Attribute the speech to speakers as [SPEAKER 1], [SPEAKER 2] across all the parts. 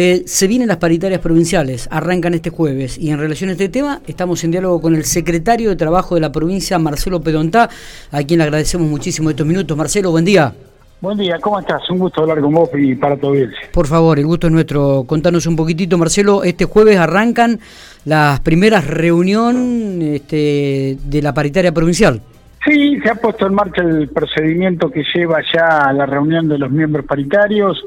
[SPEAKER 1] Eh, se vienen las paritarias provinciales, arrancan este jueves y en relación a este tema estamos en diálogo con el secretario de Trabajo de la provincia, Marcelo Pedontá, a quien le agradecemos muchísimo estos minutos. Marcelo, buen día.
[SPEAKER 2] Buen día, ¿cómo estás? Un gusto hablar con vos y para tu audiencia.
[SPEAKER 1] Por favor, el gusto es nuestro. Contanos un poquitito, Marcelo. Este jueves arrancan las primeras reuniones este, de la paritaria provincial.
[SPEAKER 2] Sí, se ha puesto en marcha el procedimiento que lleva ya a la reunión de los miembros paritarios.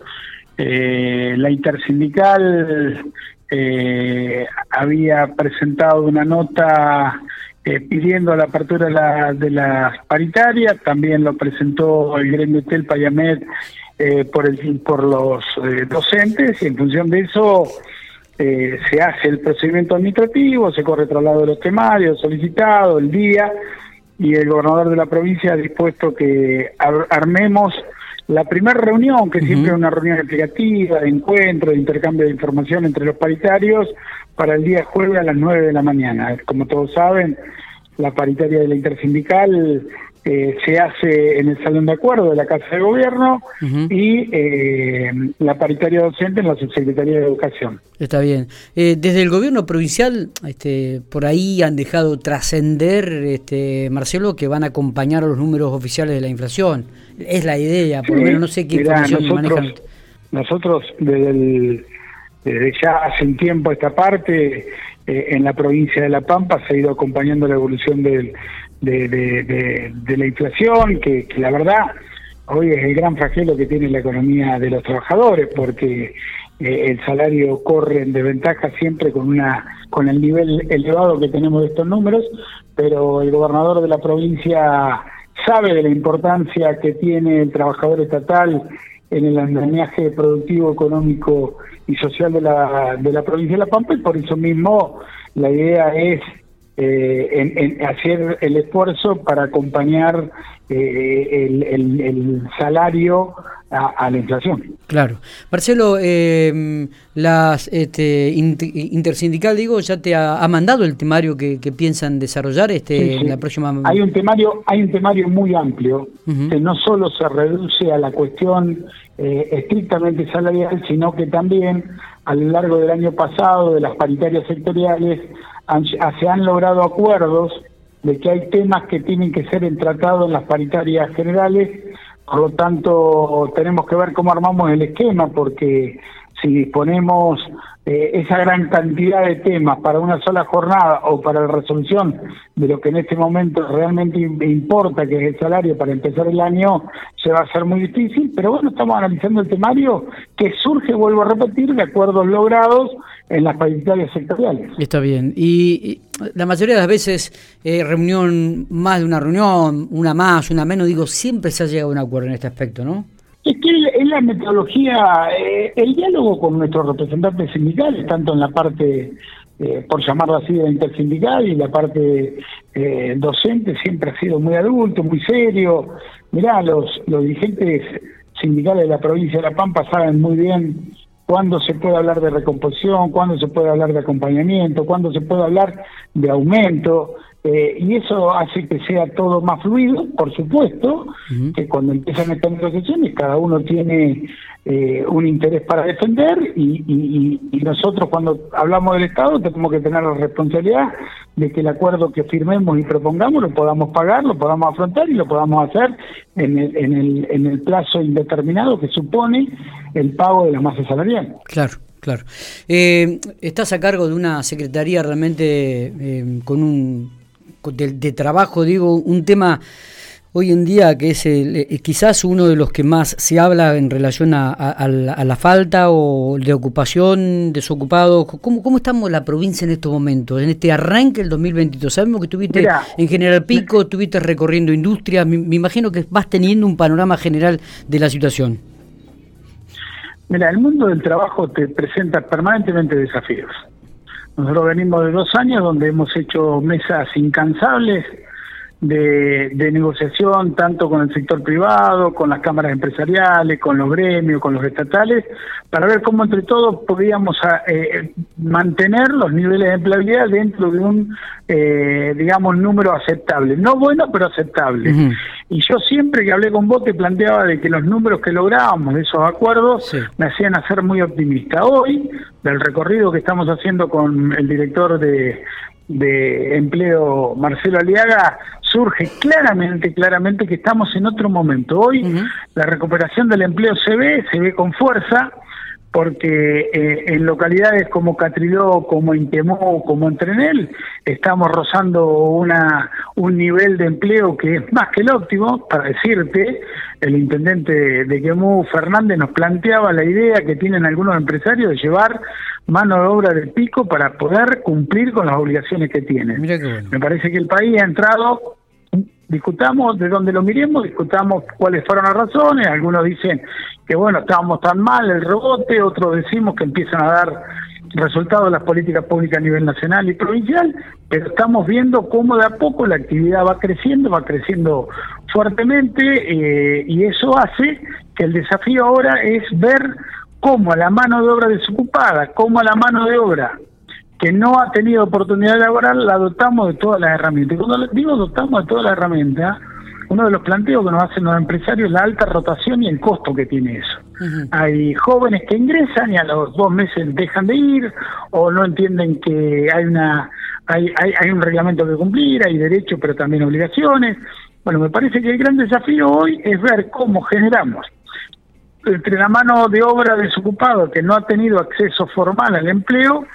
[SPEAKER 2] Eh, la intersindical eh, había presentado una nota eh, pidiendo la apertura de, la, de las paritarias, también lo presentó el gremio Tel Payamet eh, por, el, por los eh, docentes y en función de eso se hace el procedimiento administrativo, se corre traslado de los temarios solicitado, el día y el gobernador de la provincia ha dispuesto que armemos la primera reunión, que siempre es una reunión explicativa, de encuentro, de intercambio de información entre los paritarios, para el día jueves a las 9 de la mañana. Como todos saben, la paritaria de la intersindical eh, se hace en el Salón de Acuerdo de la Casa de Gobierno y eh, la paritaria docente en la Subsecretaría de Educación.
[SPEAKER 1] Está bien. Eh, desde el gobierno provincial, este, por ahí han dejado trascender, este, Marcelo, que van a acompañar a los números oficiales de la inflación. Es la idea, por lo menos no sé qué información
[SPEAKER 2] nosotros, manejan. Nosotros desde, desde ya hace un tiempo esta parte eh, en la provincia de La Pampa se ha ido acompañando la evolución de, la inflación, que, la verdad hoy es el gran flagelo que tiene la economía de los trabajadores, porque eh, el salario corre en desventaja siempre con una con el nivel elevado que tenemos de estos números, pero el gobernador de la provincia sabe de la importancia que tiene el trabajador estatal en el andamiaje productivo, económico y social de la, de la provincia de La Pampa y por eso mismo la idea es eh, en, hacer el esfuerzo para acompañar eh, el, salario a, la inflación.
[SPEAKER 1] Claro. Marcelo, eh, las este, intersindical, digo, ya te ha, mandado el temario que, piensan desarrollar este en la próxima.
[SPEAKER 2] Hay un temario, hay un temario muy amplio que no solo se reduce a la cuestión eh, estrictamente salarial, sino que también a lo largo del año pasado de las paritarias sectoriales se han logrado acuerdos de que hay temas que tienen que ser tratados en las paritarias generales, por lo tanto tenemos que ver cómo armamos el esquema, porque si disponemos eh, esa gran cantidad de temas para una sola jornada o para la resolución de lo que en este momento realmente importa, que es el salario para empezar el año, se va a hacer muy difícil, pero bueno, estamos analizando el temario que surge, vuelvo a repetir, de acuerdos logrados en las paritarias sectoriales.
[SPEAKER 1] Está bien. Y, la mayoría de las veces, eh, reunión, más de una reunión, una más, una menos, digo, siempre se ha llegado a un acuerdo en este aspecto, ¿no?
[SPEAKER 2] Es que es la metodología, eh, el diálogo con nuestros representantes sindicales, tanto en la parte, eh, por llamarlo así, de intersindical y la parte eh, docente, siempre ha sido muy adulto, muy serio. Mirá, los, los dirigentes sindicales de la provincia de La Pampa saben muy bien cuándo se puede hablar de recomposición, cuándo se puede hablar de acompañamiento, cuándo se puede hablar de aumento. Eh, y eso hace que sea todo más fluido, por supuesto, que cuando empiezan estas negociaciones cada uno tiene eh, un interés para defender y, nosotros cuando hablamos del Estado tenemos que tener la responsabilidad de que el acuerdo que firmemos y propongamos lo podamos pagar, lo podamos afrontar y lo podamos hacer en el, en el, en el plazo indeterminado que supone el pago de la masa salarial.
[SPEAKER 1] Claro. Claro. Eh, estás a cargo de una secretaría realmente con un de, trabajo, digo, un tema hoy en día que es eh, quizás uno de los que más se habla en relación a, la, falta o de ocupación, desocupados. ¿Cómo, ¿Cómo estamos la provincia en estos momentos, en este arranque del 2022? Sabemos que estuviste en General Pico, estuviste recorriendo industria, me, imagino que vas teniendo un panorama general de la situación.
[SPEAKER 2] Mira, el mundo del trabajo te presenta permanentemente desafíos. Nosotros venimos de dos años donde hemos hecho mesas incansables de, negociación tanto con el sector privado, con las cámaras empresariales, con los gremios, con los estatales, para ver cómo entre todos podíamos ah, eh, mantener los niveles de empleabilidad dentro de un, eh, digamos, número aceptable. No bueno, pero aceptable. Y yo siempre que hablé con vos te planteaba de que los números que lográbamos de esos acuerdos me hacían hacer muy optimista. Hoy, del recorrido que estamos haciendo con el director de de empleo Marcelo Aliaga surge claramente, claramente que estamos en otro momento. Hoy la recuperación del empleo se ve, se ve con fuerza, porque eh, en localidades como Catriló, como Intemó, como Entrenel, estamos rozando una, un nivel de empleo que es más que el óptimo, para decirte, el intendente de Quemú, Fernández, nos planteaba la idea que tienen algunos empresarios de llevar mano de obra del pico para poder cumplir con las obligaciones que tienen. Me parece que el país ha entrado discutamos de dónde lo miremos, discutamos cuáles fueron las razones, algunos dicen que bueno, estábamos tan mal el rebote, otros decimos que empiezan a dar resultados las políticas públicas a nivel nacional y provincial, pero estamos viendo cómo de a poco la actividad va creciendo, va creciendo fuertemente eh, y eso hace que el desafío ahora es ver cómo a la mano de obra desocupada, cómo a la mano de obra que no ha tenido oportunidad laboral, la dotamos de todas las herramientas. Y cuando digo dotamos de todas las herramientas, uno de los planteos que nos hacen los empresarios es la alta rotación y el costo que tiene eso. Hay jóvenes que ingresan y a los dos meses dejan de ir o no entienden que hay una hay, hay, hay un reglamento que cumplir, hay derechos pero también obligaciones. Bueno, me parece que el gran desafío hoy es ver cómo generamos entre la mano de obra desocupada que no ha tenido acceso formal al empleo,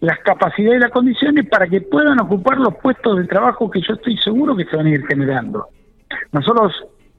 [SPEAKER 2] las capacidades y las condiciones para que puedan ocupar los puestos de trabajo que yo estoy seguro que se van a ir generando. Nosotros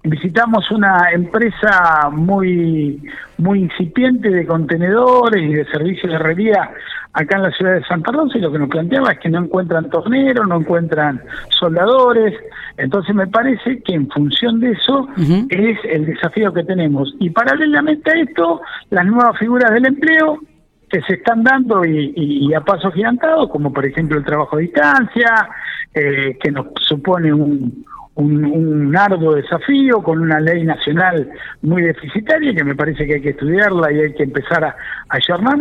[SPEAKER 2] visitamos una empresa muy muy incipiente de contenedores y de servicios de herrería acá en la ciudad de Santa Rosa y lo que nos planteaba es que no encuentran torneros, no encuentran soldadores, entonces me parece que en función de eso es el desafío que tenemos. Y paralelamente a esto, las nuevas figuras del empleo que se están dando y, a paso gigantado, como por ejemplo el trabajo a distancia, eh, que nos supone un, un, arduo desafío con una ley nacional muy deficitaria que me parece que hay que estudiarla y hay que empezar a, a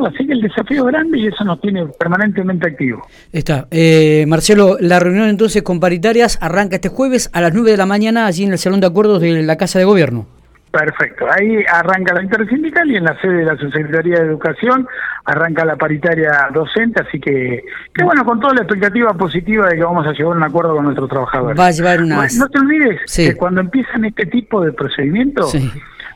[SPEAKER 2] Así que el desafío es grande y eso nos tiene permanentemente activos.
[SPEAKER 1] Está. Eh, Marcelo, la reunión entonces con paritarias arranca este jueves a las 9 de la mañana allí en el Salón de Acuerdos de la Casa de Gobierno.
[SPEAKER 2] Perfecto, ahí arranca la intersindical y en la sede de la Subsecretaría de Educación arranca la paritaria docente, así que, que bueno, con toda la expectativa positiva de que vamos a llevar un acuerdo con nuestros trabajadores.
[SPEAKER 1] Va a llevar una...
[SPEAKER 2] No, te olvides que cuando empiezan este tipo de procedimientos,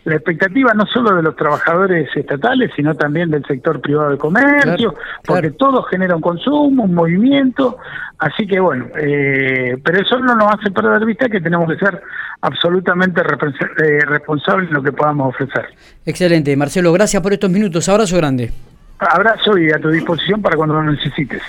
[SPEAKER 2] la expectativa no solo de los trabajadores estatales, sino también del sector privado de comercio, porque todo genera un consumo, un movimiento, así que bueno, eh, pero eso no nos hace perder de vista que tenemos que ser absolutamente eh, responsables en lo que podamos ofrecer.
[SPEAKER 1] Excelente, Marcelo, gracias por estos minutos, abrazo grande.
[SPEAKER 2] Abrazo y a tu disposición para cuando lo necesites.